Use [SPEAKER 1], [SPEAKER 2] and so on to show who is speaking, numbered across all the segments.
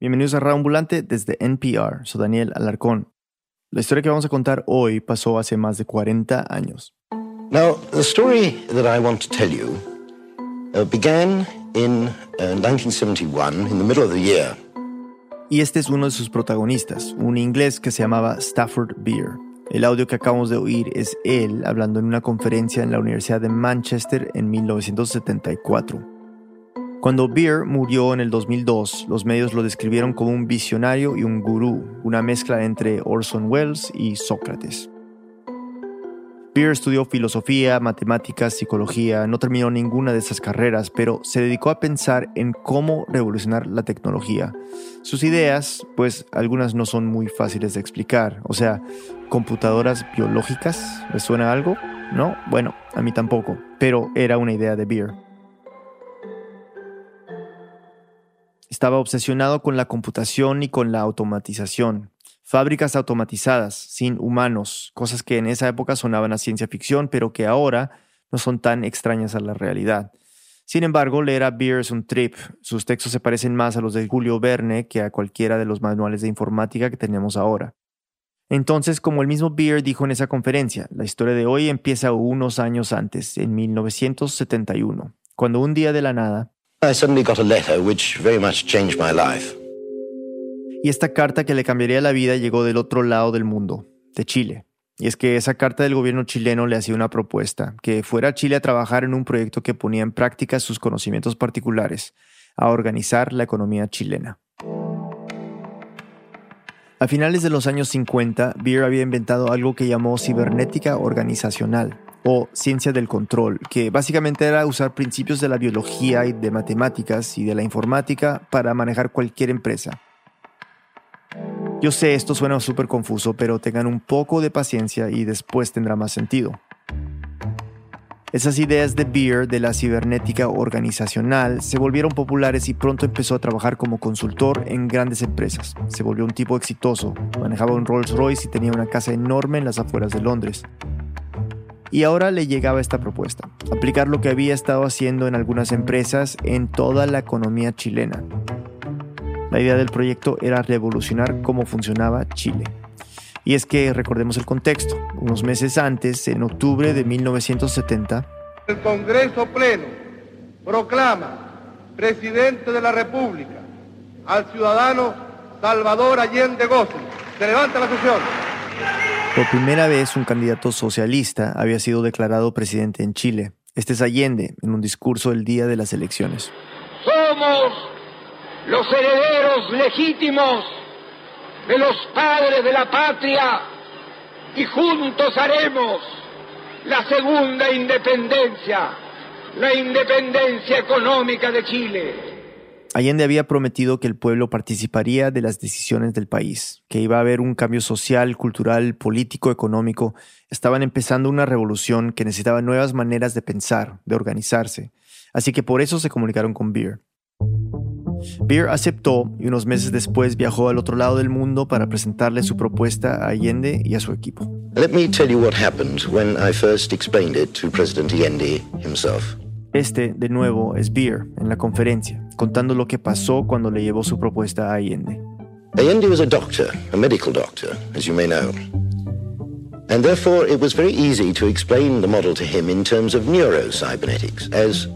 [SPEAKER 1] Bienvenidos a Ambulante desde NPR. Soy Daniel Alarcón. La historia que vamos a contar hoy pasó hace más de 40 años.
[SPEAKER 2] Now, the story that I want to tell you uh, began in 1971, uh, in the middle of the year.
[SPEAKER 1] Y este es uno de sus protagonistas, un inglés que se llamaba Stafford Beer. El audio que acabamos de oír es él hablando en una conferencia en la Universidad de Manchester en 1974. Cuando Beer murió en el 2002, los medios lo describieron como un visionario y un gurú, una mezcla entre Orson Welles y Sócrates. Beer estudió filosofía, matemáticas, psicología, no terminó ninguna de esas carreras, pero se dedicó a pensar en cómo revolucionar la tecnología. Sus ideas, pues algunas no son muy fáciles de explicar, o sea, computadoras biológicas, ¿les suena algo? No, bueno, a mí tampoco, pero era una idea de Beer. Estaba obsesionado con la computación y con la automatización. Fábricas automatizadas, sin humanos, cosas que en esa época sonaban a ciencia ficción, pero que ahora no son tan extrañas a la realidad. Sin embargo, leer a Beer es un trip. Sus textos se parecen más a los de Julio Verne que a cualquiera de los manuales de informática que tenemos ahora. Entonces, como el mismo Beer dijo en esa conferencia, la historia de hoy empieza unos años antes, en 1971, cuando un día de la nada,
[SPEAKER 2] I suddenly got a letter which very much changed my life.
[SPEAKER 1] Y esta carta que le cambiaría la vida llegó del otro lado del mundo, de Chile. Y es que esa carta del gobierno chileno le hacía una propuesta, que fuera a Chile a trabajar en un proyecto que ponía en práctica sus conocimientos particulares, a organizar la economía chilena. A finales de los años 50, Beer había inventado algo que llamó cibernética organizacional, o ciencia del control, que básicamente era usar principios de la biología y de matemáticas y de la informática para manejar cualquier empresa. Yo sé, esto suena súper confuso, pero tengan un poco de paciencia y después tendrá más sentido. Esas ideas de Beer de la cibernética organizacional se volvieron populares y pronto empezó a trabajar como consultor en grandes empresas. Se volvió un tipo exitoso, manejaba un Rolls Royce y tenía una casa enorme en las afueras de Londres. Y ahora le llegaba esta propuesta, aplicar lo que había estado haciendo en algunas empresas en toda la economía chilena. La idea del proyecto era revolucionar cómo funcionaba Chile. Y es que recordemos el contexto. Unos meses antes, en octubre de 1970,
[SPEAKER 3] el Congreso Pleno proclama presidente de la República al ciudadano Salvador Allende Gómez. Se levanta la sesión.
[SPEAKER 1] Por primera vez, un candidato socialista había sido declarado presidente en Chile. Este es Allende, en un discurso el día de las elecciones.
[SPEAKER 4] Somos los herederos legítimos de los padres de la patria y juntos haremos la segunda independencia, la independencia económica de Chile.
[SPEAKER 1] Allende había prometido que el pueblo participaría de las decisiones del país, que iba a haber un cambio social, cultural, político, económico. Estaban empezando una revolución que necesitaba nuevas maneras de pensar, de organizarse. Así que por eso se comunicaron con Beer. Beer aceptó y unos meses después viajó al otro lado del mundo para presentarle su propuesta a Allende y a su equipo.
[SPEAKER 2] Let me tell you what happened when I first explained it to President Allende himself.
[SPEAKER 1] Este, de nuevo, es Beer en la conferencia, contando lo que pasó cuando le llevó su propuesta a Allende.
[SPEAKER 2] Allende was a doctor, a medical doctor, as you may know. And therefore it was very easy to explain the model to him in terms of neurocybernetics, as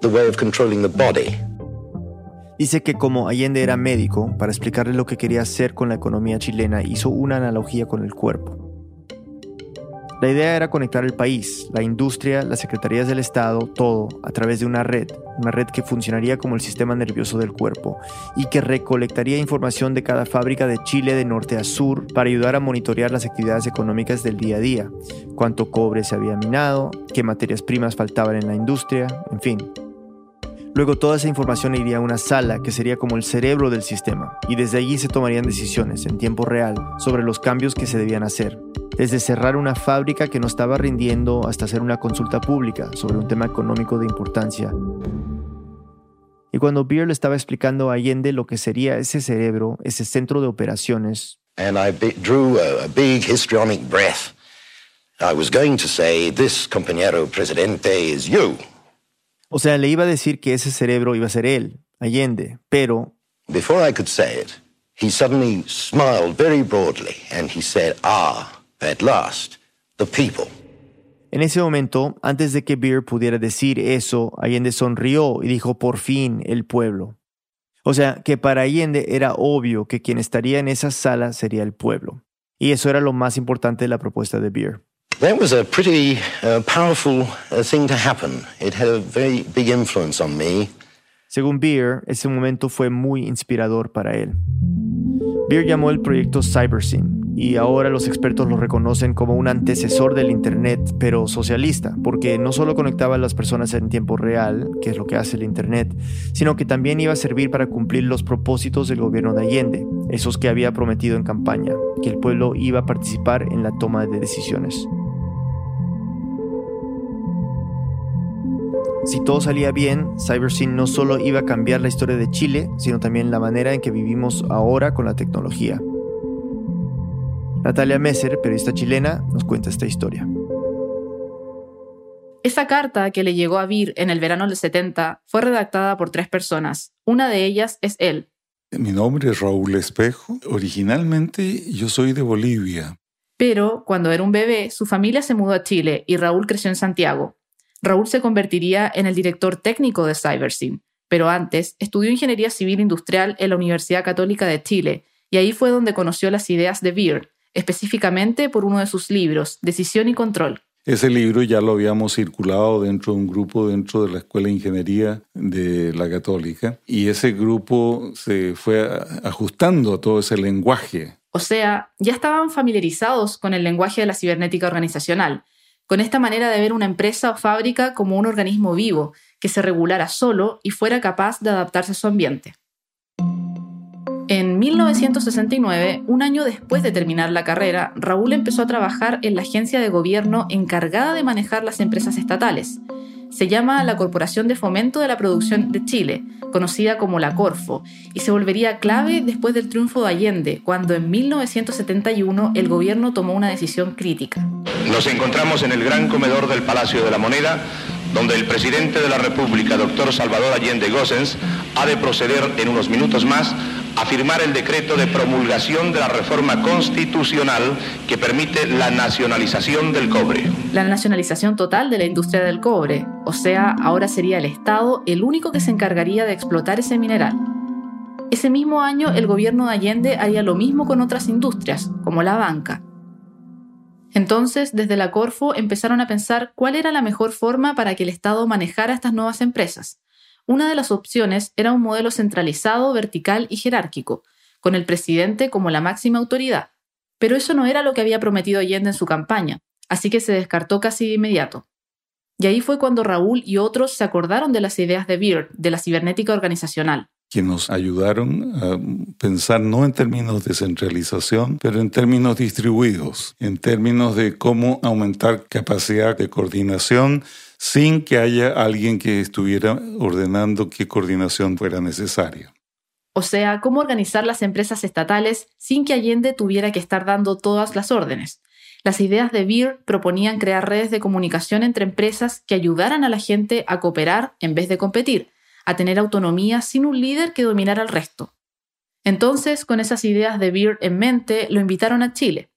[SPEAKER 2] the way of controlling the body.
[SPEAKER 1] Dice que como Allende era médico, para explicarle lo que quería hacer con la economía chilena, hizo una analogía con el cuerpo. La idea era conectar el país, la industria, las secretarías del Estado, todo, a través de una red, una red que funcionaría como el sistema nervioso del cuerpo y que recolectaría información de cada fábrica de Chile de norte a sur para ayudar a monitorear las actividades económicas del día a día, cuánto cobre se había minado, qué materias primas faltaban en la industria, en fin. Luego toda esa información iría a una sala que sería como el cerebro del sistema y desde allí se tomarían decisiones en tiempo real sobre los cambios que se debían hacer, desde cerrar una fábrica que no estaba rindiendo hasta hacer una consulta pública sobre un tema económico de importancia. Y cuando Beer le estaba explicando a Allende lo que sería ese cerebro, ese centro de operaciones,
[SPEAKER 2] And I drew a, big histrionic breath. I was going to say, this compañero presidente is you.
[SPEAKER 1] O sea, le iba a decir que ese cerebro iba a ser él, Allende, pero
[SPEAKER 2] Before I could say it, he suddenly smiled very broadly and he said, Ah, at last, the people.
[SPEAKER 1] En ese momento, antes de que Beer pudiera decir eso, Allende sonrió y dijo por fin el pueblo. O sea, que para Allende era obvio que quien estaría en esa sala sería el pueblo. Y eso era lo más importante de la propuesta de Beer.
[SPEAKER 2] That was a pretty uh, powerful uh, thing to happen. It had a very big influence on me.
[SPEAKER 1] Según Beer, ese momento fue muy inspirador para él. Beer llamó el proyecto CyberSyn y ahora los expertos lo reconocen como un antecesor del Internet, pero socialista, porque no solo conectaba a las personas en tiempo real, que es lo que hace el Internet, sino que también iba a servir para cumplir los propósitos del gobierno de Allende, esos que había prometido en campaña, que el pueblo iba a participar en la toma de decisiones. Si todo salía bien, CyberSyn no solo iba a cambiar la historia de Chile, sino también la manera en que vivimos ahora con la tecnología. Natalia Messer, periodista chilena, nos cuenta esta historia.
[SPEAKER 5] Esa carta que le llegó a Vir en el verano del 70 fue redactada por tres personas. Una de ellas es él.
[SPEAKER 6] Mi nombre es Raúl Espejo. Originalmente yo soy de Bolivia.
[SPEAKER 5] Pero cuando era un bebé, su familia se mudó a Chile y Raúl creció en Santiago. Raúl se convertiría en el director técnico de CyberSyn, pero antes estudió Ingeniería Civil Industrial en la Universidad Católica de Chile, y ahí fue donde conoció las ideas de Beard, específicamente por uno de sus libros, Decisión y Control.
[SPEAKER 6] Ese libro ya lo habíamos circulado dentro de un grupo dentro de la Escuela de Ingeniería de la Católica y ese grupo se fue ajustando a todo ese lenguaje.
[SPEAKER 5] O sea, ya estaban familiarizados con el lenguaje de la cibernética organizacional, con esta manera de ver una empresa o fábrica como un organismo vivo, que se regulara solo y fuera capaz de adaptarse a su ambiente. En 1969, un año después de terminar la carrera, Raúl empezó a trabajar en la agencia de gobierno encargada de manejar las empresas estatales. Se llama la Corporación de Fomento de la Producción de Chile, conocida como la Corfo, y se volvería clave después del triunfo de Allende, cuando en 1971 el gobierno tomó una decisión crítica.
[SPEAKER 7] Nos encontramos en el gran comedor del Palacio de la Moneda, donde el presidente de la República, doctor Salvador Allende Gossens, ha de proceder en unos minutos más a firmar el decreto de promulgación de la reforma constitucional que permite la nacionalización del cobre.
[SPEAKER 5] La nacionalización total de la industria del cobre, o sea, ahora sería el Estado el único que se encargaría de explotar ese mineral. Ese mismo año el gobierno de Allende haría lo mismo con otras industrias, como la banca. Entonces, desde la Corfo empezaron a pensar cuál era la mejor forma para que el Estado manejara estas nuevas empresas. Una de las opciones era un modelo centralizado, vertical y jerárquico, con el presidente como la máxima autoridad. Pero eso no era lo que había prometido Allende en su campaña, así que se descartó casi de inmediato. Y ahí fue cuando Raúl y otros se acordaron de las ideas de Beard, de la cibernética organizacional.
[SPEAKER 6] Que nos ayudaron a pensar no en términos de centralización, pero en términos distribuidos, en términos de cómo aumentar capacidad de coordinación sin que haya alguien que estuviera ordenando qué coordinación fuera necesaria.
[SPEAKER 5] O sea, cómo organizar las empresas estatales sin que Allende tuviera que estar dando todas las órdenes. Las ideas de Beer proponían crear redes de comunicación entre empresas que ayudaran a la gente a cooperar en vez de competir, a tener autonomía sin un líder que dominara al resto. Entonces, con esas ideas de Beer en mente, lo invitaron a Chile.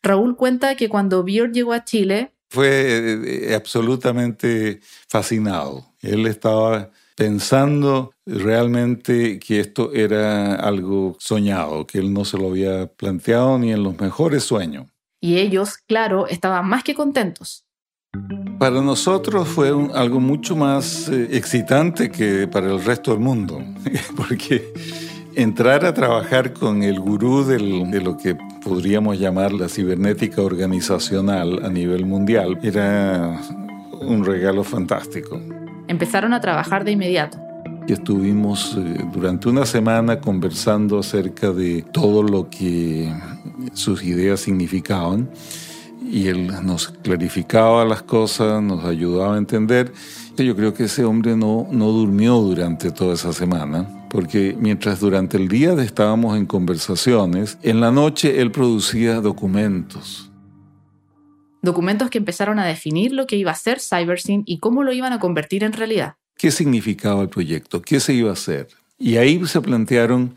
[SPEAKER 5] Raúl cuenta que cuando Beer llegó a Chile,
[SPEAKER 6] fue eh, eh, absolutamente fascinado. Él estaba pensando realmente que esto era algo soñado, que él no se lo había planteado ni en los mejores sueños.
[SPEAKER 5] Y ellos, claro, estaban más que contentos.
[SPEAKER 6] Para nosotros fue algo mucho más eh, excitante que para el resto del mundo, porque entrar a trabajar con el gurú de lo que podríamos llamar la cibernética organizacional a nivel mundial era un regalo fantástico.
[SPEAKER 5] Empezaron a trabajar de inmediato.
[SPEAKER 6] Y estuvimos eh, durante una semana conversando acerca de todo lo que sus ideas significaban y él nos clarificaba las cosas, nos ayudaba a entender. Yo creo que ese hombre no, no durmió durante toda esa semana porque mientras durante el día estábamos en conversaciones, en la noche él producía documentos.
[SPEAKER 5] Documentos que empezaron a definir lo que iba a ser CyberSyn y cómo lo iban a convertir en realidad.
[SPEAKER 6] ¿Qué significaba el proyecto? ¿Qué se iba a hacer? Y ahí se plantearon,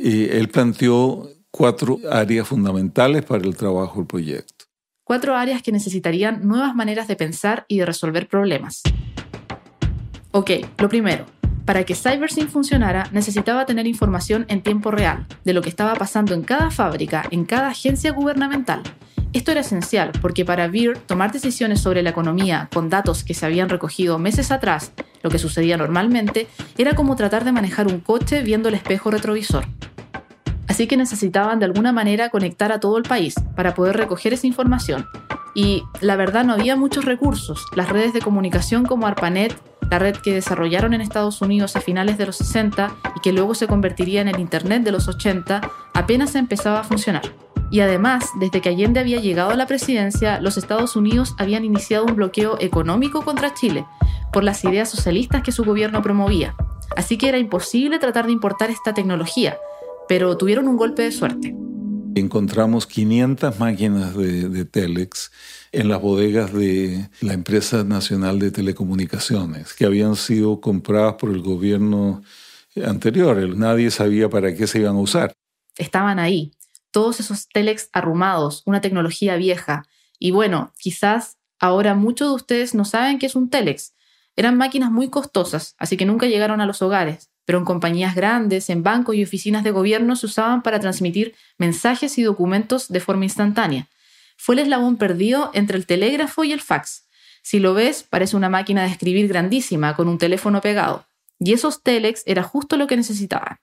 [SPEAKER 6] eh, él planteó cuatro áreas fundamentales para el trabajo del proyecto.
[SPEAKER 5] Cuatro áreas que necesitarían nuevas maneras de pensar y de resolver problemas. Ok, lo primero, para que CyberSync funcionara, necesitaba tener información en tiempo real de lo que estaba pasando en cada fábrica, en cada agencia gubernamental. Esto era esencial porque para Beer tomar decisiones sobre la economía con datos que se habían recogido meses atrás, lo que sucedía normalmente, era como tratar de manejar un coche viendo el espejo retrovisor. Así que necesitaban de alguna manera conectar a todo el país para poder recoger esa información. Y la verdad no había muchos recursos. Las redes de comunicación como ARPANET la red que desarrollaron en Estados Unidos a finales de los 60 y que luego se convertiría en el Internet de los 80, apenas empezaba a funcionar. Y además, desde que Allende había llegado a la presidencia, los Estados Unidos habían iniciado un bloqueo económico contra Chile por las ideas socialistas que su gobierno promovía. Así que era imposible tratar de importar esta tecnología, pero tuvieron un golpe de suerte.
[SPEAKER 6] Encontramos 500 máquinas de, de Telex en las bodegas de la empresa nacional de telecomunicaciones, que habían sido compradas por el gobierno anterior. Nadie sabía para qué se iban a usar.
[SPEAKER 5] Estaban ahí, todos esos telex arrumados, una tecnología vieja. Y bueno, quizás ahora muchos de ustedes no saben qué es un telex. Eran máquinas muy costosas, así que nunca llegaron a los hogares, pero en compañías grandes, en bancos y oficinas de gobierno se usaban para transmitir mensajes y documentos de forma instantánea fue el eslabón perdido entre el telégrafo y el fax. Si lo ves, parece una máquina de escribir grandísima con un teléfono pegado. Y esos telex era justo lo que necesitaban.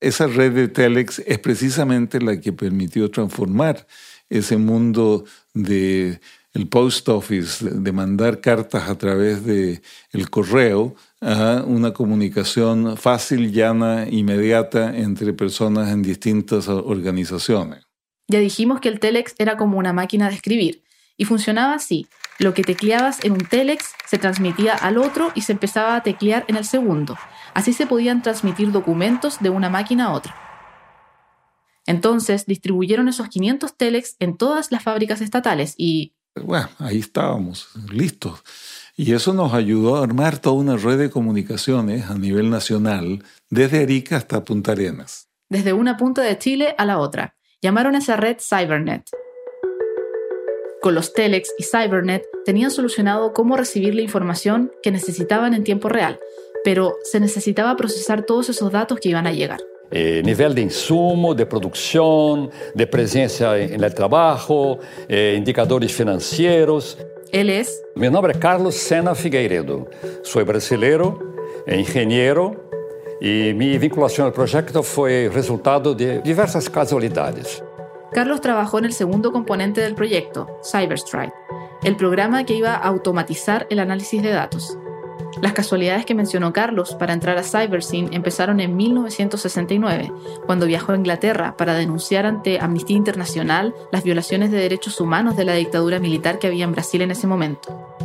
[SPEAKER 6] Esa red de telex es precisamente la que permitió transformar ese mundo de el post office, de mandar cartas a través de el correo a una comunicación fácil, llana, inmediata entre personas en distintas organizaciones.
[SPEAKER 5] Ya dijimos que el telex era como una máquina de escribir y funcionaba así. Lo que tecleabas en un telex se transmitía al otro y se empezaba a teclear en el segundo. Así se podían transmitir documentos de una máquina a otra. Entonces distribuyeron esos 500 telex en todas las fábricas estatales y...
[SPEAKER 6] Bueno, ahí estábamos, listos. Y eso nos ayudó a armar toda una red de comunicaciones a nivel nacional, desde Arica hasta Punta Arenas.
[SPEAKER 5] Desde una punta de Chile a la otra. Llamaron a esa red Cybernet. Con los Telex y Cybernet tenían solucionado cómo recibir la información que necesitaban en tiempo real, pero se necesitaba procesar todos esos datos que iban a llegar.
[SPEAKER 8] Eh, nivel de insumo, de producción, de presencia en el trabajo, eh, indicadores financieros.
[SPEAKER 5] Él es...
[SPEAKER 8] Mi nombre es Carlos Sena Figueiredo. Soy brasileiro, ingeniero y mi vinculación al proyecto fue resultado de diversas casualidades.
[SPEAKER 5] Carlos trabajó en el segundo componente del proyecto, CyberStrike, el programa que iba a automatizar el análisis de datos. Las casualidades que mencionó Carlos para entrar a CyberSyn empezaron en 1969, cuando viajó a Inglaterra para denunciar ante Amnistía Internacional las violaciones de derechos humanos de la dictadura militar que había en Brasil en ese momento.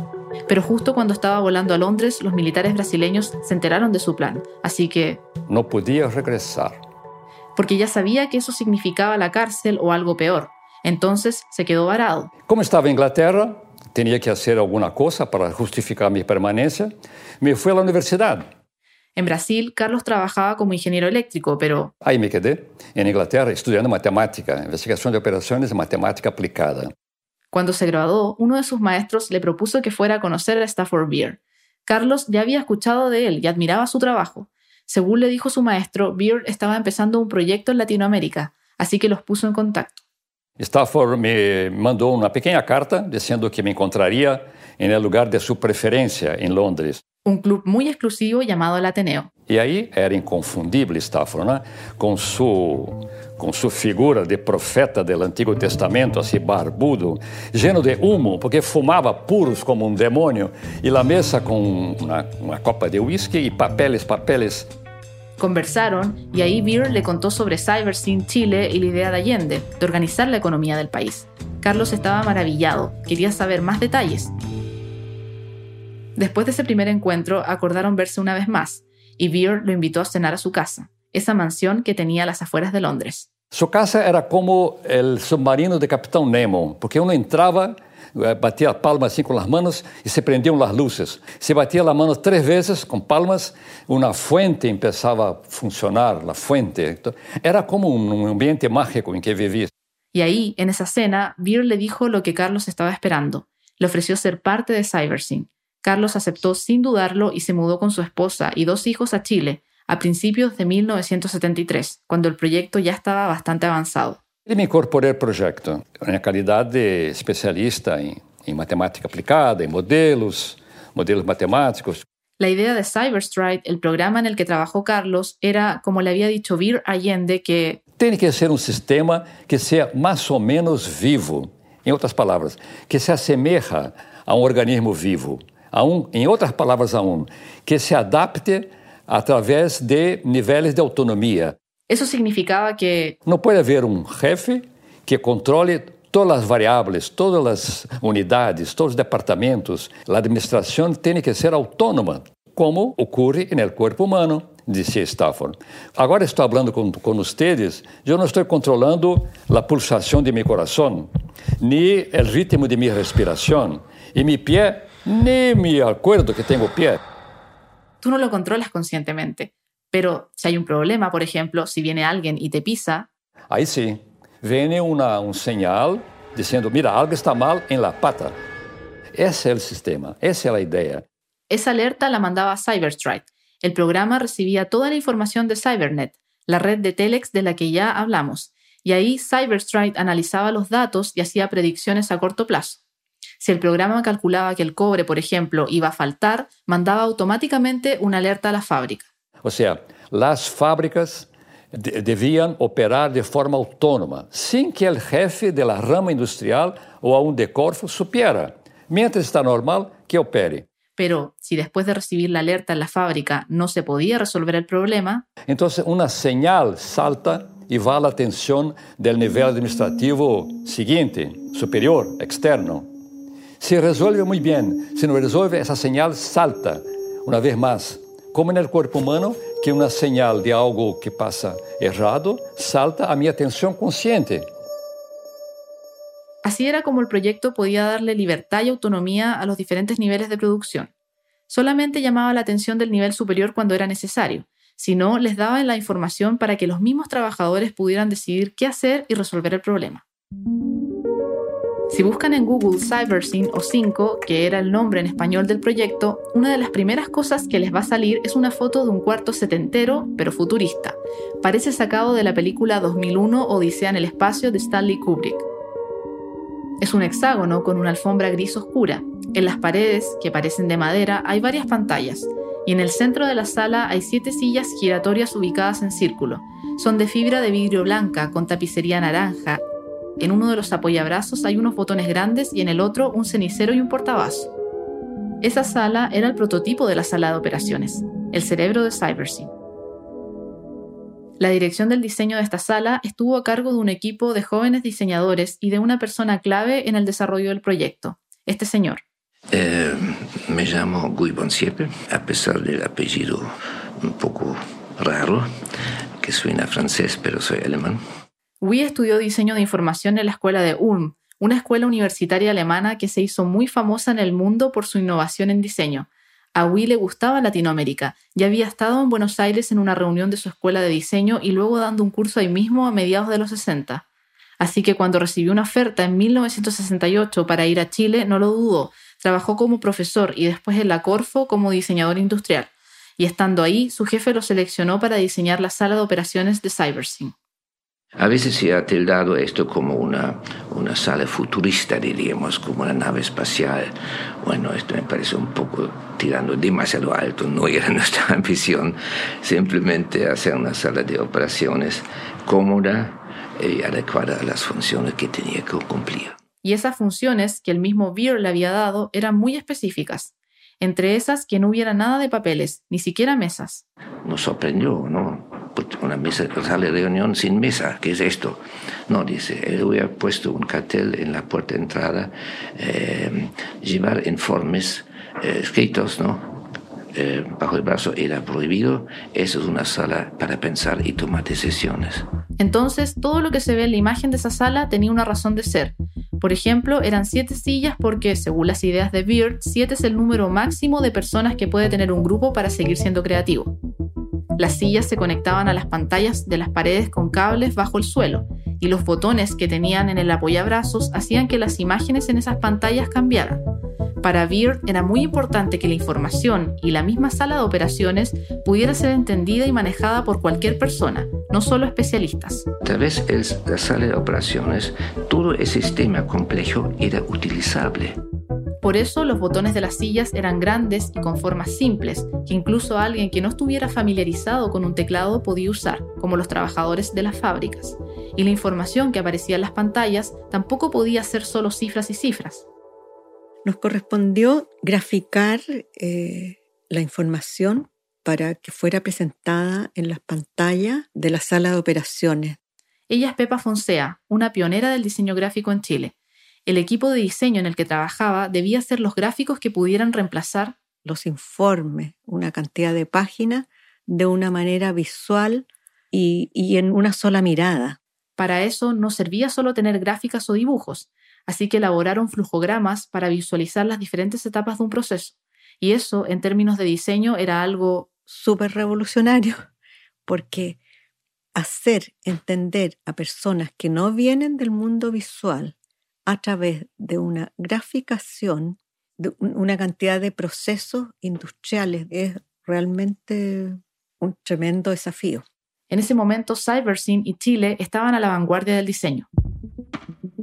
[SPEAKER 5] Pero justo cuando estaba volando a Londres, los militares brasileños se enteraron de su plan, así que...
[SPEAKER 8] No podía regresar.
[SPEAKER 5] Porque ya sabía que eso significaba la cárcel o algo peor. Entonces se quedó varado.
[SPEAKER 8] Como estaba Inglaterra, tenía que hacer alguna cosa para justificar mi permanencia. Me fui a la universidad.
[SPEAKER 5] En Brasil, Carlos trabajaba como ingeniero eléctrico, pero...
[SPEAKER 8] Ahí me quedé, en Inglaterra, estudiando matemática, investigación de operaciones y matemática aplicada.
[SPEAKER 5] Cuando se graduó, uno de sus maestros le propuso que fuera a conocer a Stafford Beer. Carlos ya había escuchado de él y admiraba su trabajo. Según le dijo su maestro, Beer estaba empezando un proyecto en Latinoamérica, así que los puso en contacto.
[SPEAKER 8] Stafford me mandó una pequeña carta diciendo que me encontraría en el lugar de su preferencia en Londres.
[SPEAKER 5] Un club muy exclusivo llamado el Ateneo.
[SPEAKER 8] Y ahí era inconfundible Stafford, ¿no? con su com sua figura de profeta do Antigo Testamento, assim barbudo, lleno de humo, porque fumava puros como um demônio, e a mesa com uma, uma copa de whisky e papeles, papeles.
[SPEAKER 5] Conversaron y ahí Beer le contó sobre CyberSyn Chile y la idea de Allende de organizar la economía del país. Carlos estaba maravillado, quería saber más detalles. Después de ese primer encuentro, acordaron verse una vez más, y Beer lo invitó a cenar a su casa esa mansión que tenía a las afueras de Londres.
[SPEAKER 8] Su casa era como el submarino de Capitán Nemo, porque uno entraba, eh, batía palmas así con las manos y se prendían las luces. Se batía la mano tres veces con palmas, una fuente empezaba a funcionar, la fuente. Era como un ambiente mágico en que vivía.
[SPEAKER 5] Y ahí, en esa cena, Beer le dijo lo que Carlos estaba esperando. Le ofreció ser parte de CyberSync. Carlos aceptó sin dudarlo y se mudó con su esposa y dos hijos a Chile a principios de 1973, cuando el proyecto ya estaba bastante avanzado.
[SPEAKER 8] Y me incorporé al proyecto en la calidad de especialista en, en matemática aplicada, en modelos, modelos matemáticos.
[SPEAKER 5] La idea de CyberStride, el programa en el que trabajó Carlos, era, como le había dicho Vir Allende, que...
[SPEAKER 8] Tiene que ser un sistema que sea más o menos vivo. En otras palabras, que se asemeja a un organismo vivo. Aún, en otras palabras aún, que se adapte a través de niveles de autonomía.
[SPEAKER 5] Eso significaba que...
[SPEAKER 8] No puede haber un jefe que controle todas las variables, todas las unidades, todos los departamentos. La administración tiene que ser autónoma, como ocurre en el cuerpo humano, dizia Stafford. Agora estou falando com, com ustedes, eu não estou controlando a pulsação de meu coração, nem o ritmo de minha respiração, e meu pé, nem me acuerdo que tenho pé.
[SPEAKER 5] Tú no lo controlas conscientemente, pero si hay un problema, por ejemplo, si viene alguien y te pisa...
[SPEAKER 8] Aí sim, vem uma, um sinal dizendo, mira, algo está mal en la pata. Ese es el sistema, esa es la idea.
[SPEAKER 5] Esa alerta la mandaba Cyberstrike. El programa recibía toda la información de Cybernet, la red de Telex de la que ya hablamos, y ahí Cyberstrike analizaba los datos y hacía predicciones a corto plazo. Si el programa calculaba que el cobre, por ejemplo, iba a faltar, mandaba automáticamente una alerta a la fábrica.
[SPEAKER 8] O sea, las fábricas debían operar de forma autónoma, sin que el jefe de la rama industrial o aún de Corfo supiera. Mientras está normal, que opere.
[SPEAKER 5] Pero si después de recibir la alerta en la fábrica no se podía resolver el problema,
[SPEAKER 8] entonces una señal salta y va a la atención del nivel administrativo siguiente, superior, externo. Se resuelve muy bien, si no resuelve, esa señal salta una vez más, como en el cuerpo humano, que una señal de algo que pasa errado salta a mi atención consciente.
[SPEAKER 5] Así era como el proyecto podía darle libertad y autonomía a los diferentes niveles de producción. Solamente llamaba la atención del nivel superior cuando era necesario, si no, les daba la información para que los mismos trabajadores pudieran decidir qué hacer y resolver el problema. Si buscan en Google CyberSyn o 5, que era el nombre en español del proyecto, una de las primeras cosas que les va a salir es una foto de un cuarto setentero, pero futurista. Parece sacado de la película 2001 Odisea en el espacio de Stanley Kubrick. Es un hexágono con una alfombra gris oscura. En las paredes, que parecen de madera, hay varias pantallas, y en el centro de la sala hay siete sillas giratorias ubicadas en círculo. Son de fibra de vidrio blanca con tapicería naranja en uno de los apoyabrazos hay unos botones grandes y en el otro un cenicero y un portavasos. Esa sala era el prototipo de la sala de operaciones, el cerebro de CyberSync. La dirección del diseño de esta sala estuvo a cargo de un equipo de jóvenes diseñadores y de una persona clave en el desarrollo del proyecto, este señor.
[SPEAKER 9] Eh, me llamo Guy Bonsiepe, a pesar del apellido un poco raro, que suena francés, pero soy alemán.
[SPEAKER 5] Wee estudió diseño de información en la escuela de Ulm, una escuela universitaria alemana que se hizo muy famosa en el mundo por su innovación en diseño. A Wee le gustaba Latinoamérica, ya había estado en Buenos Aires en una reunión de su escuela de diseño y luego dando un curso ahí mismo a mediados de los 60. Así que cuando recibió una oferta en 1968 para ir a Chile, no lo dudó. Trabajó como profesor y después en la Corfo como diseñador industrial. Y estando ahí, su jefe lo seleccionó para diseñar la sala de operaciones de CyberSync.
[SPEAKER 9] A veces se ha tildado esto como una, una sala futurista, diríamos, como una nave espacial. Bueno, esto me parece un poco tirando demasiado alto, no era nuestra ambición, simplemente hacer una sala de operaciones cómoda y adecuada a las funciones que tenía que cumplir.
[SPEAKER 5] Y esas funciones que el mismo Beer le había dado eran muy específicas. Entre esas, que no hubiera nada de papeles, ni siquiera mesas.
[SPEAKER 9] Nos sorprendió, ¿no? una mesa, sala de reunión sin mesa, ¿qué es esto? No, dice, él hubiera puesto un cartel en la puerta de entrada, eh, llevar informes eh, escritos, ¿no? Eh, bajo el brazo era prohibido, eso es una sala para pensar y tomar decisiones.
[SPEAKER 5] Entonces, todo lo que se ve en la imagen de esa sala tenía una razón de ser. Por ejemplo, eran siete sillas porque, según las ideas de Beard, siete es el número máximo de personas que puede tener un grupo para seguir siendo creativo. Las sillas se conectaban a las pantallas de las paredes con cables bajo el suelo, y los botones que tenían en el apoyabrazos hacían que las imágenes en esas pantallas cambiaran. Para Beard era muy importante que la información y la misma sala de operaciones pudiera ser entendida y manejada por cualquier persona, no solo especialistas.
[SPEAKER 9] Tal vez en la sala de operaciones todo el sistema complejo era utilizable.
[SPEAKER 5] Por eso los botones de las sillas eran grandes y con formas simples, que incluso alguien que no estuviera familiarizado con un teclado podía usar, como los trabajadores de las fábricas. Y la información que aparecía en las pantallas tampoco podía ser solo cifras y cifras,
[SPEAKER 10] nos correspondió graficar eh, la información para que fuera presentada en las pantallas de la sala de operaciones.
[SPEAKER 5] Ella es Pepa Fonsea, una pionera del diseño gráfico en Chile. El equipo de diseño en el que trabajaba debía hacer los gráficos que pudieran reemplazar
[SPEAKER 10] los informes, una cantidad de páginas, de una manera visual y, y en una sola mirada.
[SPEAKER 5] Para eso no servía solo tener gráficas o dibujos, así que elaboraron flujogramas para visualizar las diferentes etapas de un proceso. Y eso, en términos de diseño, era algo
[SPEAKER 10] súper revolucionario, porque hacer entender a personas que no vienen del mundo visual a través de una graficación, de una cantidad de procesos industriales, es realmente un tremendo desafío.
[SPEAKER 5] En ese momento, CyberSyn y Chile estaban a la vanguardia del diseño.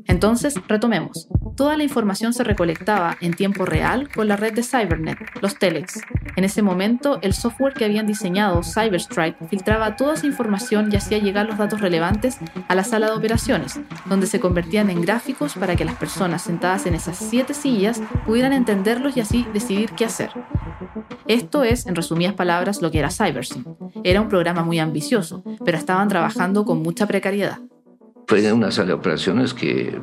[SPEAKER 5] Entonces, retomemos. Toda la información se recolectaba en tiempo real con la red de Cybernet, los telex. En ese momento, el software que habían diseñado Cyberstrike filtraba toda esa información y hacía llegar los datos relevantes a la sala de operaciones, donde se convertían en gráficos para que las personas sentadas en esas siete sillas pudieran entenderlos y así decidir qué hacer. Esto es, en resumidas palabras, lo que era CyberSync. Era un programa muy ambicioso, pero estaban trabajando con mucha precariedad
[SPEAKER 9] fue una sala de operaciones que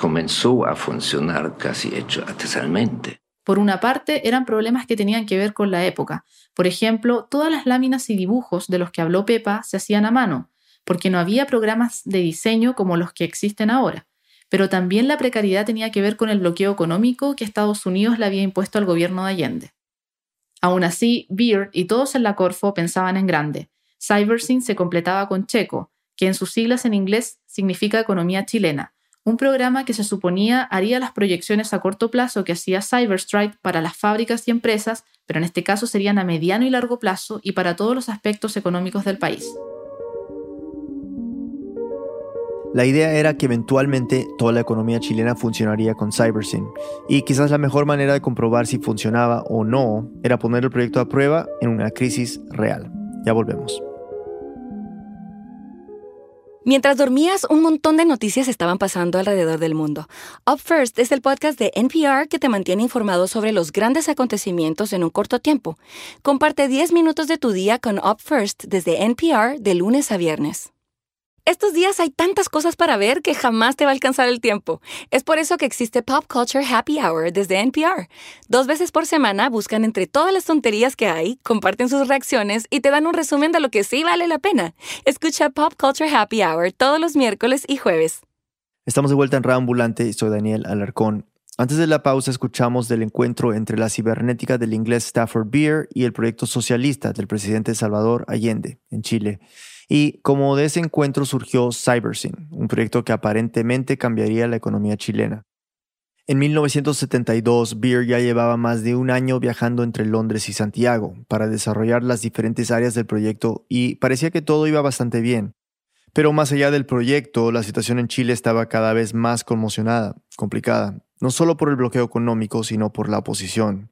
[SPEAKER 9] comenzó a funcionar casi hecho artesanalmente.
[SPEAKER 5] Por una parte, eran problemas que tenían que ver con la época. Por ejemplo, todas las láminas y dibujos de los que habló Pepa se hacían a mano, porque no había programas de diseño como los que existen ahora. Pero también la precariedad tenía que ver con el bloqueo económico que Estados Unidos le había impuesto al gobierno de Allende. Aún así, Beard y todos en la Corfo pensaban en grande. CyberSyn se completaba con Checo, que en sus siglas en inglés significa Economía Chilena, un programa que se suponía haría las proyecciones a corto plazo que hacía Cyberstrike para las fábricas y empresas, pero en este caso serían a mediano y largo plazo y para todos los aspectos económicos del país.
[SPEAKER 1] La idea era que eventualmente toda la economía chilena funcionaría con CyberSyn, y quizás la mejor manera de comprobar si funcionaba o no era poner el proyecto a prueba en una crisis real. Ya volvemos.
[SPEAKER 11] Mientras dormías, un montón de noticias estaban pasando alrededor del mundo. Up First es el podcast de NPR que te mantiene informado sobre los grandes acontecimientos en un corto tiempo. Comparte 10 minutos de tu día con Up First desde NPR de lunes a viernes. Estos días hay tantas cosas para ver que jamás te va a alcanzar el tiempo. Es por eso que existe Pop Culture Happy Hour desde NPR. Dos veces por semana buscan entre todas las tonterías que hay, comparten sus reacciones y te dan un resumen de lo que sí vale la pena. Escucha Pop Culture Happy Hour todos los miércoles y jueves.
[SPEAKER 1] Estamos de vuelta en Ambulante y soy Daniel Alarcón. Antes de la pausa escuchamos del encuentro entre la cibernética del inglés Stafford Beer y el proyecto socialista del presidente Salvador Allende en Chile. Y como de ese encuentro surgió CyberSyn, un proyecto que aparentemente cambiaría la economía chilena. En 1972, Beer ya llevaba más de un año viajando entre Londres y Santiago para desarrollar las diferentes áreas del proyecto y parecía que todo iba bastante bien. Pero más allá del proyecto, la situación en Chile estaba cada vez más conmocionada, complicada, no solo por el bloqueo económico, sino por la oposición.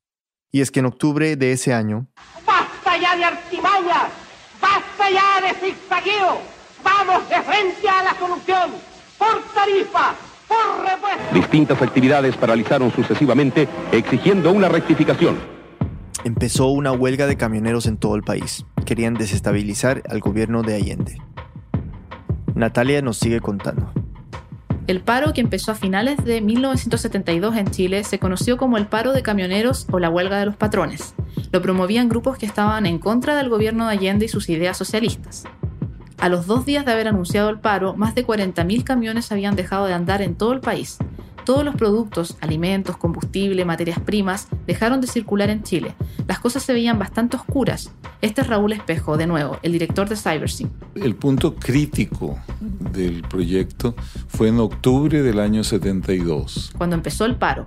[SPEAKER 1] Y es que en octubre de ese año...
[SPEAKER 12] ¡Basta ya de artimañas! ¡Basta ya de zigzagueo! ¡Vamos de frente a la solución! ¡Por tarifa! ¡Por repuesto!
[SPEAKER 13] Distintas actividades paralizaron sucesivamente, exigiendo una rectificación.
[SPEAKER 1] Empezó una huelga de camioneros en todo el país. Querían desestabilizar al gobierno de Allende. Natalia nos sigue contando.
[SPEAKER 5] El paro que empezó a finales de 1972 en Chile se conoció como el paro de camioneros o la huelga de los patrones. Lo promovían grupos que estaban en contra del gobierno de Allende y sus ideas socialistas. A los dos días de haber anunciado el paro, más de 40.000 camiones habían dejado de andar en todo el país. Todos los productos, alimentos, combustible, materias primas, dejaron de circular en Chile. Las cosas se veían bastante oscuras. Este es Raúl Espejo, de nuevo, el director de CyberSync.
[SPEAKER 6] El punto crítico del proyecto fue en octubre del año 72.
[SPEAKER 5] Cuando empezó el paro.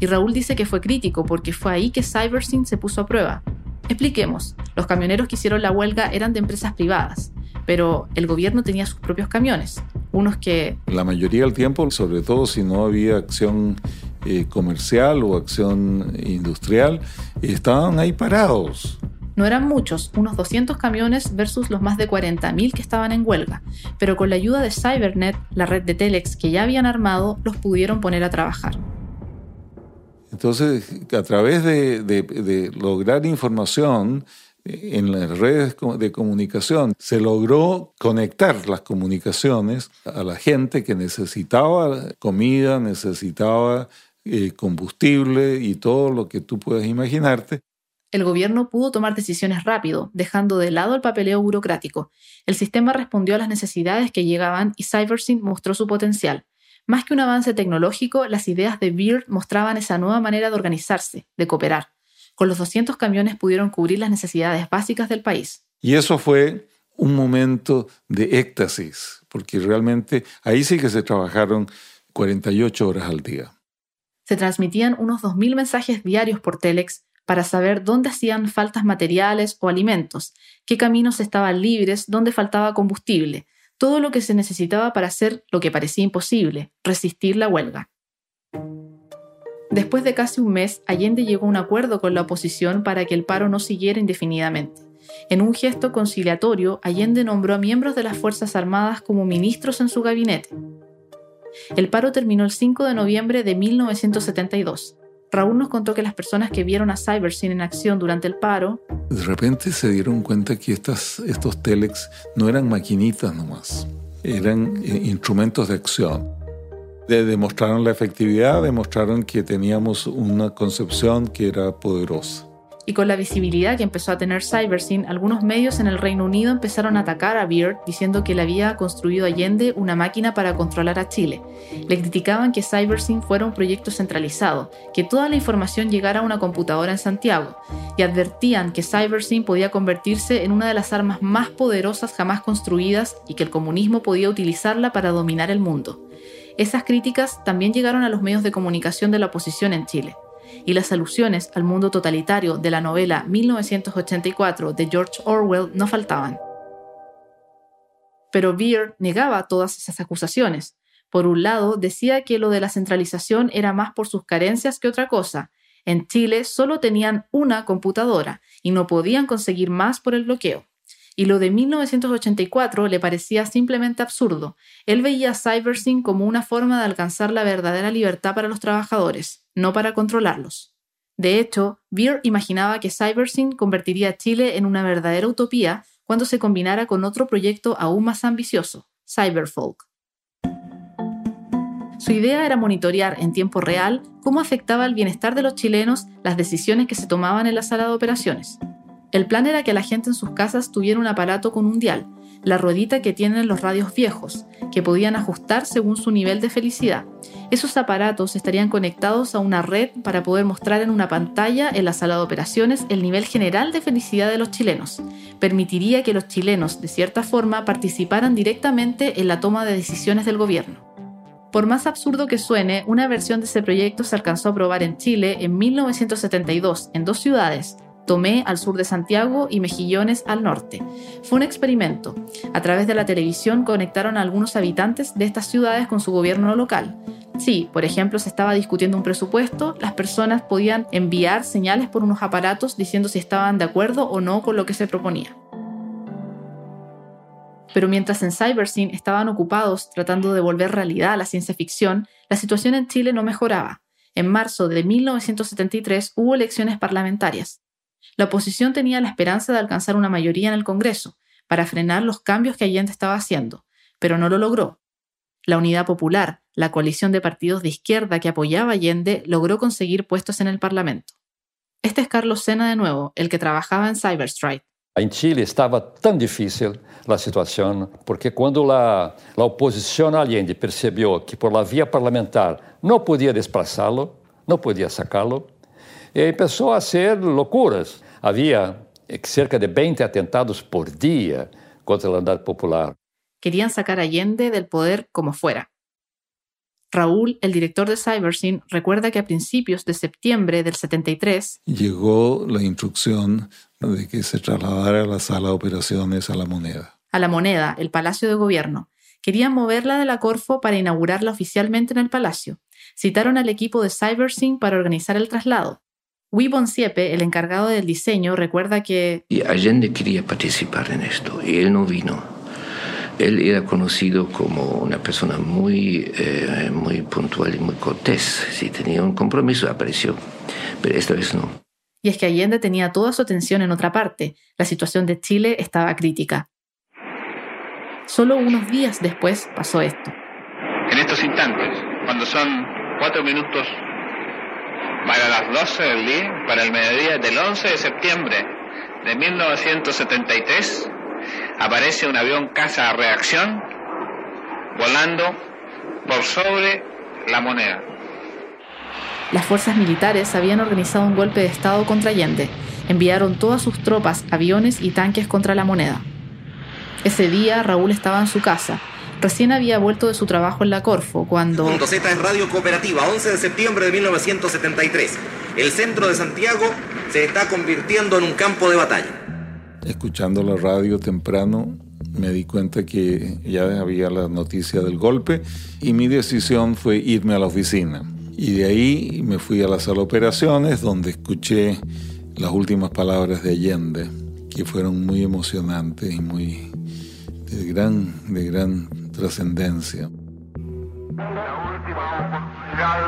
[SPEAKER 5] Y Raúl dice que fue crítico porque fue ahí que CyberSync se puso a prueba. Expliquemos, los camioneros que hicieron la huelga eran de empresas privadas, pero el gobierno tenía sus propios camiones, unos que...
[SPEAKER 6] La mayoría del tiempo, sobre todo si no había acción eh, comercial o acción industrial, estaban ahí parados.
[SPEAKER 5] No eran muchos, unos 200 camiones versus los más de 40.000 que estaban en huelga, pero con la ayuda de Cybernet, la red de Telex que ya habían armado, los pudieron poner a trabajar.
[SPEAKER 6] Entonces, a través de, lograr información en las redes de comunicación, se logró conectar las comunicaciones a la gente que necesitaba comida, necesitaba eh, combustible y todo lo que tú puedas imaginarte.
[SPEAKER 5] El gobierno pudo tomar decisiones rápido, dejando de lado el papeleo burocrático. El sistema respondió a las necesidades que llegaban y CyberSync mostró su potencial. Más que un avance tecnológico, las ideas de Beard mostraban esa nueva manera de organizarse, de cooperar. Con los 200 camiones pudieron cubrir las necesidades básicas del país.
[SPEAKER 6] Y eso fue un momento de éxtasis, porque realmente ahí sí que se trabajaron 48 horas al día.
[SPEAKER 5] Se transmitían unos 2.000 mensajes diarios por Telex para saber dónde hacían faltas materiales o alimentos, qué caminos estaban libres, dónde faltaba combustible, todo lo que se necesitaba para hacer lo que parecía imposible, resistir la huelga. Después de casi un mes, Allende llegó a un acuerdo con la oposición para que el paro no siguiera indefinidamente. En un gesto conciliatorio, Allende nombró a miembros de las Fuerzas Armadas como ministros en su gabinete. El paro terminó el 5 de noviembre de 1972. Raúl nos contó que las personas que vieron a CyberSyn en acción durante el paro...
[SPEAKER 6] De repente se dieron cuenta que estos telex no eran maquinitas nomás, eran eh, instrumentos de acción. Demostraron la efectividad, demostraron que teníamos una concepción que era poderosa
[SPEAKER 5] y con la visibilidad que empezó a tener CyberSyn, algunos medios en el Reino Unido empezaron a atacar a Beard diciendo que le había construido Allende una máquina para controlar a Chile. Le criticaban que CyberSyn fuera un proyecto centralizado, que toda la información llegara a una computadora en Santiago, y advertían que CyberSyn podía convertirse en una de las armas más poderosas jamás construidas y que el comunismo podía utilizarla para dominar el mundo. Esas críticas también llegaron a los medios de comunicación de la oposición en Chile y las alusiones al mundo totalitario de la novela 1984 de George Orwell no faltaban. Pero Beard negaba todas esas acusaciones. Por un lado, decía que lo de la centralización era más por sus carencias que otra cosa. En Chile solo tenían una computadora y no podían conseguir más por el bloqueo y lo de 1984 le parecía simplemente absurdo. Él veía a CyberSync como una forma de alcanzar la verdadera libertad para los trabajadores, no para controlarlos. De hecho, Beer imaginaba que CyberSync convertiría a Chile en una verdadera utopía cuando se combinara con otro proyecto aún más ambicioso, Cyberfolk. Su idea era monitorear en tiempo real cómo afectaba el bienestar de los chilenos las decisiones que se tomaban en la sala de operaciones. El plan era que la gente en sus casas tuviera un aparato con un dial, la ruedita que tienen los radios viejos, que podían ajustar según su nivel de felicidad. Esos aparatos estarían conectados a una red para poder mostrar en una pantalla en la sala de operaciones el nivel general de felicidad de los chilenos. Permitiría que los chilenos, de cierta forma, participaran directamente en la toma de decisiones del gobierno. Por más absurdo que suene, una versión de ese proyecto se alcanzó a aprobar en Chile en 1972 en dos ciudades, Tomé al sur de Santiago y Mejillones al norte. Fue un experimento. A través de la televisión conectaron a algunos habitantes de estas ciudades con su gobierno local. Si, por ejemplo, se estaba discutiendo un presupuesto, las personas podían enviar señales por unos aparatos diciendo si estaban de acuerdo o no con lo que se proponía. Pero mientras en CyberSyn estaban ocupados tratando de volver realidad a la ciencia ficción, la situación en Chile no mejoraba. En marzo de 1973 hubo elecciones parlamentarias. La oposición tenía la esperanza de alcanzar una mayoría en el Congreso para frenar los cambios que Allende estaba haciendo, pero no lo logró. La Unidad Popular, la coalición de partidos de izquierda que apoyaba a Allende, logró conseguir puestos en el Parlamento. Este es Carlos Sena de nuevo, el que trabajaba en Cyberstrike.
[SPEAKER 8] En Chile estaba tan difícil la situación porque la oposición a Allende percibió que por la vía parlamentar no podía desplazarlo, no podía sacarlo, empezó a hacer locuras. Había cerca de 20 atentados por día contra la unidad popular.
[SPEAKER 5] Querían sacar a Allende del poder como fuera. Raúl, el director de CyberSyn, recuerda que a principios de septiembre del 73
[SPEAKER 6] llegó la instrucción de que se trasladara a la sala de operaciones a la moneda.
[SPEAKER 5] A la moneda, el Palacio de Gobierno. Querían moverla de la Corfo para inaugurarla oficialmente en el Palacio. Citaron al equipo de CyberSyn para organizar el traslado. Wibon Siepe, el encargado del diseño, recuerda que...
[SPEAKER 9] Y Allende quería participar en esto y él no vino. Él era conocido como una persona muy, eh, muy puntual y muy cortés. Si tenía un compromiso, apareció. Pero esta vez no.
[SPEAKER 5] Y es que Allende tenía toda su atención en otra parte. La situación de Chile estaba crítica. Solo unos días después pasó esto.
[SPEAKER 14] En estos instantes, cuando son cuatro minutos para las 12 del día, para el mediodía del 11 de septiembre de 1973, aparece un avión caza reacción volando por sobre la moneda.
[SPEAKER 5] Las fuerzas militares habían organizado un golpe de Estado contra Allende. Enviaron todas sus tropas, aviones y tanques contra la moneda. Ese día Raúl estaba en su casa. Recién había vuelto de su trabajo en la Corfo cuando...
[SPEAKER 15] Punto Z en Radio Cooperativa, 11 de septiembre de 1973. El centro de Santiago se está convirtiendo en un campo de batalla
[SPEAKER 6] escuchando la radio temprano, me di cuenta que ya había la noticia del golpe y mi decisión fue irme a la oficina. Y de ahí me fui a la sala de operaciones donde escuché las últimas palabras de Allende, que fueron muy emocionantes y muy de gran, de gran trascendencia.
[SPEAKER 16] La última oportunidad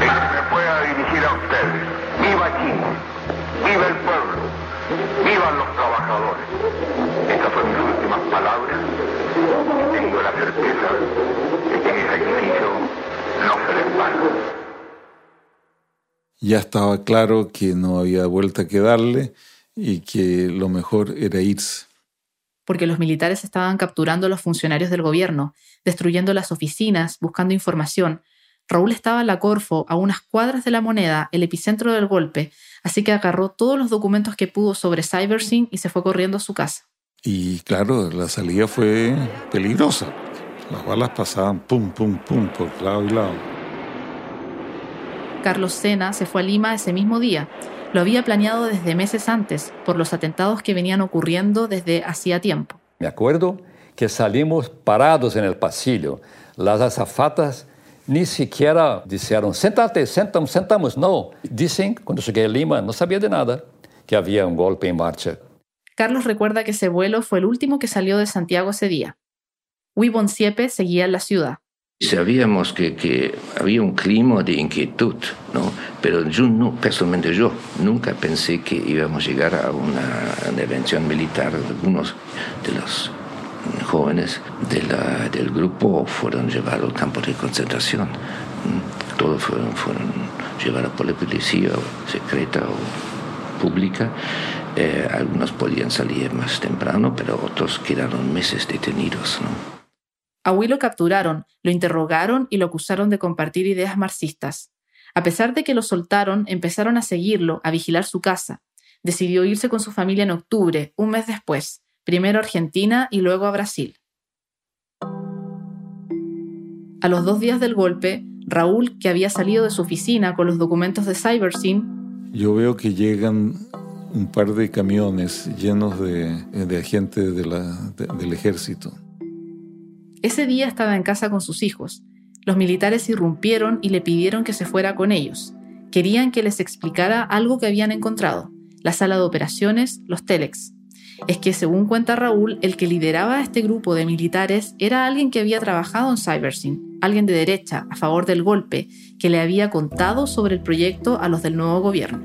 [SPEAKER 16] de que me pueda dirigir a ustedes. ¡Viva Chile! ¡Viva el pueblo! ¡Vivan los trabajadores! Estas son mis últimas palabras. Tengo la certeza de que mi sacrificio no será en vano.
[SPEAKER 6] Ya estaba claro que no había vuelta que darle y que lo mejor era irse.
[SPEAKER 5] Porque los militares estaban capturando a los funcionarios del gobierno, destruyendo las oficinas, buscando información. Raúl estaba en la Corfo, a unas cuadras de la moneda, el epicentro del golpe, Así que agarró todos los documentos que pudo sobre CyberSync y se fue corriendo a su casa.
[SPEAKER 6] Y claro, la salida fue peligrosa. Las balas pasaban pum, pum, pum por lado y lado.
[SPEAKER 5] Carlos Sena se fue a Lima ese mismo día. Lo había planeado desde meses antes por los atentados que venían ocurriendo desde hacía tiempo.
[SPEAKER 8] Me acuerdo que salimos parados en el pasillo. Las azafatas ni siquiera dijeron, sentate, sentamos, sentamos. No, dicen, cuando llegué a Lima, no sabía de nada, que había un golpe en marcha.
[SPEAKER 5] Carlos recuerda que ese vuelo fue el último que salió de Santiago ese día. Wibon Siepe seguía en la ciudad.
[SPEAKER 9] Sabíamos que, que, había un clima de inquietud, ¿no? pero yo no, personalmente yo nunca pensé que íbamos a llegar a una intervención militar. Algunos de los jóvenes del grupo fueron llevados al campo de concentración. Todos fueron, fueron llevados por la policía secreta o pública. Eh, algunos podían salir más temprano, pero otros quedaron meses detenidos. ¿no?
[SPEAKER 5] A Will lo capturaron, lo interrogaron y lo acusaron de compartir ideas marxistas. A pesar de que lo soltaron, empezaron a seguirlo, a vigilar su casa. Decidió irse con su familia en octubre, un mes después primero a Argentina y luego a Brasil. A los dos días del golpe, Raúl, que había salido de su oficina con los documentos de CyberSyn,
[SPEAKER 6] yo veo que llegan un par de camiones llenos de, de agentes del ejército.
[SPEAKER 5] Ese día estaba en casa con sus hijos. Los militares irrumpieron y le pidieron que se fuera con ellos. Querían que les explicara algo que habían encontrado, la sala de operaciones, los telex es que, según cuenta Raúl, el que lideraba este grupo de militares era alguien que había trabajado en CyberSync, alguien de derecha, a favor del golpe, que le había contado sobre el proyecto a los del nuevo gobierno.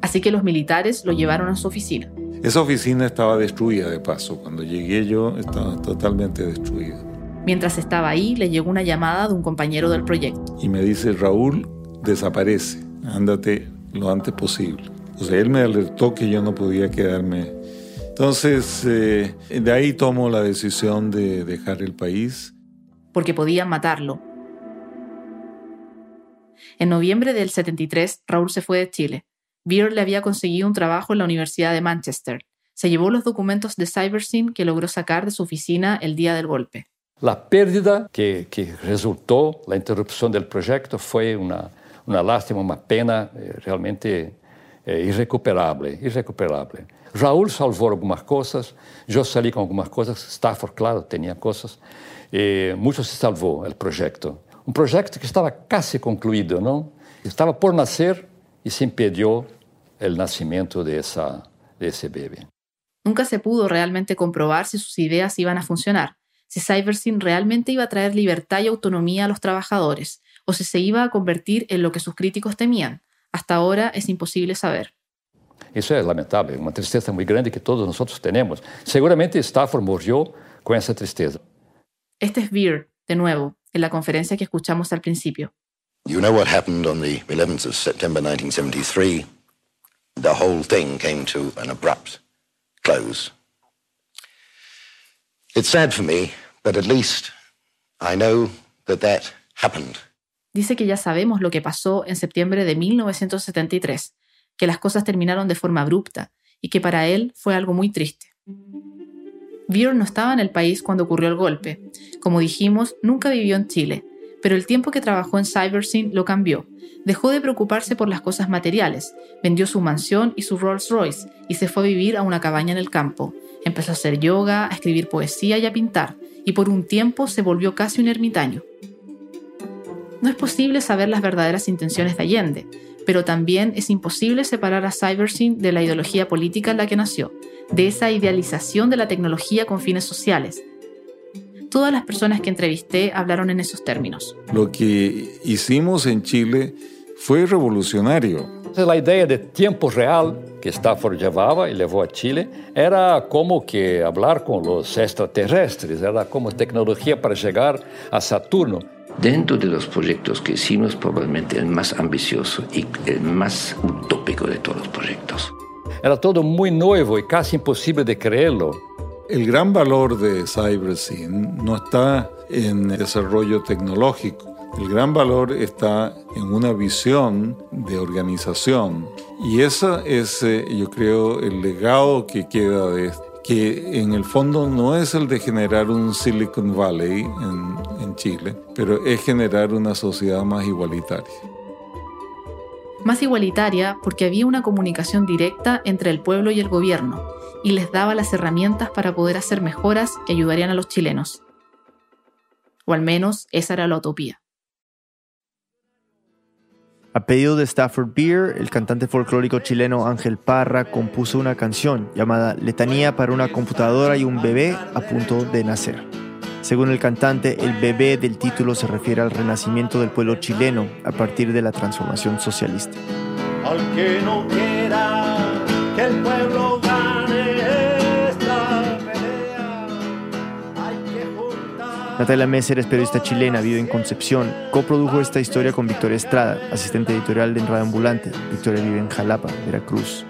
[SPEAKER 5] Así que los militares lo llevaron a su oficina.
[SPEAKER 6] Esa oficina estaba destruida de paso. Cuando llegué yo estaba totalmente destruida.
[SPEAKER 5] Mientras estaba ahí, le llegó una llamada de un compañero del proyecto.
[SPEAKER 6] Y me dice, Raúl, desaparece, ándate lo antes posible. O sea, él me alertó que yo no podía quedarme Entonces, eh, de ahí tomo la decisión de dejar el país.
[SPEAKER 5] Porque podían matarlo. En noviembre del 73, Raúl se fue de Chile. Beer le había conseguido un trabajo en la Universidad de Manchester. Se llevó los documentos de CyberSyn que logró sacar de su oficina el día del golpe.
[SPEAKER 8] La pérdida que, que resultó, la interrupción del proyecto, fue una, una lástima, una pena eh, realmente eh, irrecuperable, irrecuperable. Raúl salvou algumas coisas, eu saí com algumas coisas, Stafford, claro, tinha coisas, e muito se salvou o projeto. Um projeto que estava quase concluído, não? Estava por nascer e se impediu o nascimento dessa, desse bebê.
[SPEAKER 5] Nunca se pudo realmente comprobar si sus ideas iban a funcionar, si CyberSyn realmente iba a traer libertad y autonomía a los trabajadores, o si se iba a convertir en lo que sus críticos temían. Hasta ahora es imposible saber.
[SPEAKER 8] Isso é lamentável, uma tristeza muito grande que todos nós temos. Seguramente Stafford morreu com essa tristeza.
[SPEAKER 5] Este es Beer, de nuevo, en la conferencia que escuchamos al principio.
[SPEAKER 2] You know what happened on the 11th of September 1973? The whole thing came to an abrupt close. It's sad for me, but at least I know that that happened.
[SPEAKER 5] Dice que ya sabemos lo que pasó en septiembre de 1973, que las cosas terminaron de forma abrupta y que para él fue algo muy triste. Beer no estaba en el país cuando ocurrió el golpe. Como dijimos, nunca vivió en Chile, pero el tiempo que trabajó en CyberSyn lo cambió. Dejó de preocuparse por las cosas materiales, vendió su mansión y su Rolls Royce y se fue a vivir a una cabaña en el campo. Empezó a hacer yoga, a escribir poesía y a pintar, y por un tiempo se volvió casi un ermitaño. No es posible saber las verdaderas intenciones de Allende, pero también es imposible separar a CyberSyn de la ideología política en la que nació, de esa idealización de la tecnología con fines sociales. Todas las personas que entrevisté hablaron en esos términos.
[SPEAKER 6] Lo que hicimos en Chile fue revolucionario.
[SPEAKER 8] La idea de tiempo real que Stafford llevaba y llevó a Chile era como que hablar con los extraterrestres, era como tecnología para llegar a Saturno.
[SPEAKER 9] Dentro de los proyectos que hicimos, probablemente el más ambicioso y el más utópico de todos los proyectos.
[SPEAKER 8] Era todo muy nuevo y casi imposible de creerlo.
[SPEAKER 6] El gran valor de CyberSyn no está en desarrollo tecnológico. El gran valor está en una visión de organización. Y ese es, eh, yo creo, el legado que queda de esto que en el fondo no es el de generar un Silicon Valley en, en Chile, pero es generar una sociedad más igualitaria.
[SPEAKER 5] Más igualitaria porque había una comunicación directa entre el pueblo y el gobierno, y les daba las herramientas para poder hacer mejoras que ayudarían a los chilenos. O al menos esa era la utopía.
[SPEAKER 1] A pedido de Stafford Beer, el cantante folclórico chileno Ángel Parra compuso una canción llamada Letanía para una computadora y un bebé a punto de nacer. Según el cantante, el bebé del título se refiere al renacimiento del pueblo chileno a partir de la transformación socialista.
[SPEAKER 17] Al que no quiera que el pueblo
[SPEAKER 1] Natalia Messer es periodista chilena, vive en Concepción. Coprodujo esta historia con Victoria Estrada, asistente editorial de Radio Ambulante. Victoria vive en Jalapa, Veracruz.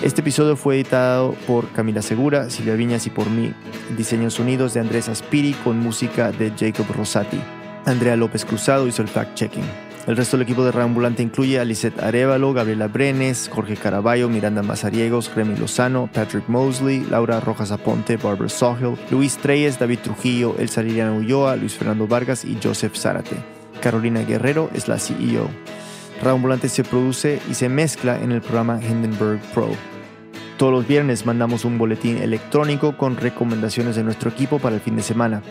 [SPEAKER 1] Este episodio fue editado por Camila Segura, Silvia Viñas y por mí. Diseños sonidos de Andrés Aspiri con música de Jacob Rosati. Andrea López Cruzado hizo el fact-checking. El resto del equipo de Reambulante incluye a Lisette Arevalo, Gabriela Brenes, Jorge Caraballo, Miranda Mazariegos, Remy Lozano, Patrick Mosley, Laura Rojas Aponte, Barbara Sawhill, Luis Treyes, David Trujillo, Elsa Liliana Ulloa, Luis Fernando Vargas y Joseph Zárate. Carolina Guerrero es la CEO. Reambulante se produce y se mezcla en el programa Hindenburg Pro. Todos los viernes mandamos un boletín electrónico con recomendaciones de nuestro equipo para el fin de semana.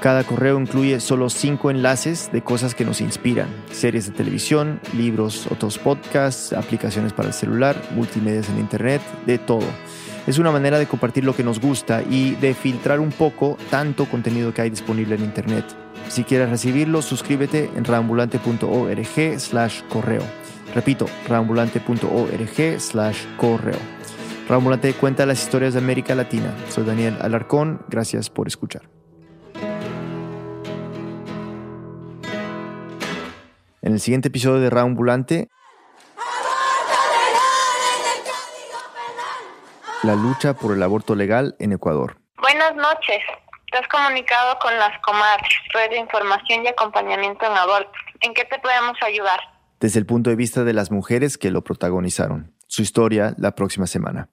[SPEAKER 1] Cada correo incluye solo cinco enlaces de cosas que nos inspiran. Series de televisión, libros, otros podcasts, aplicaciones para el celular, multimedias en internet, de todo. Es una manera de compartir lo que nos gusta y de filtrar un poco tanto contenido que hay disponible en internet. Si quieres recibirlo, suscríbete en raambulante.org slash correo. Repito, raambulante.org slash correo. Raambulante cuenta las historias de América Latina. Soy Daniel Alarcón, gracias por escuchar. En el siguiente episodio de Raambulante, la lucha por el aborto legal en Ecuador.
[SPEAKER 18] Buenas noches. Te has comunicado con las comadres, red de información y acompañamiento en aborto. ¿En qué te podemos ayudar?
[SPEAKER 1] Desde el punto de vista de las mujeres que lo protagonizaron. Su historia la próxima semana.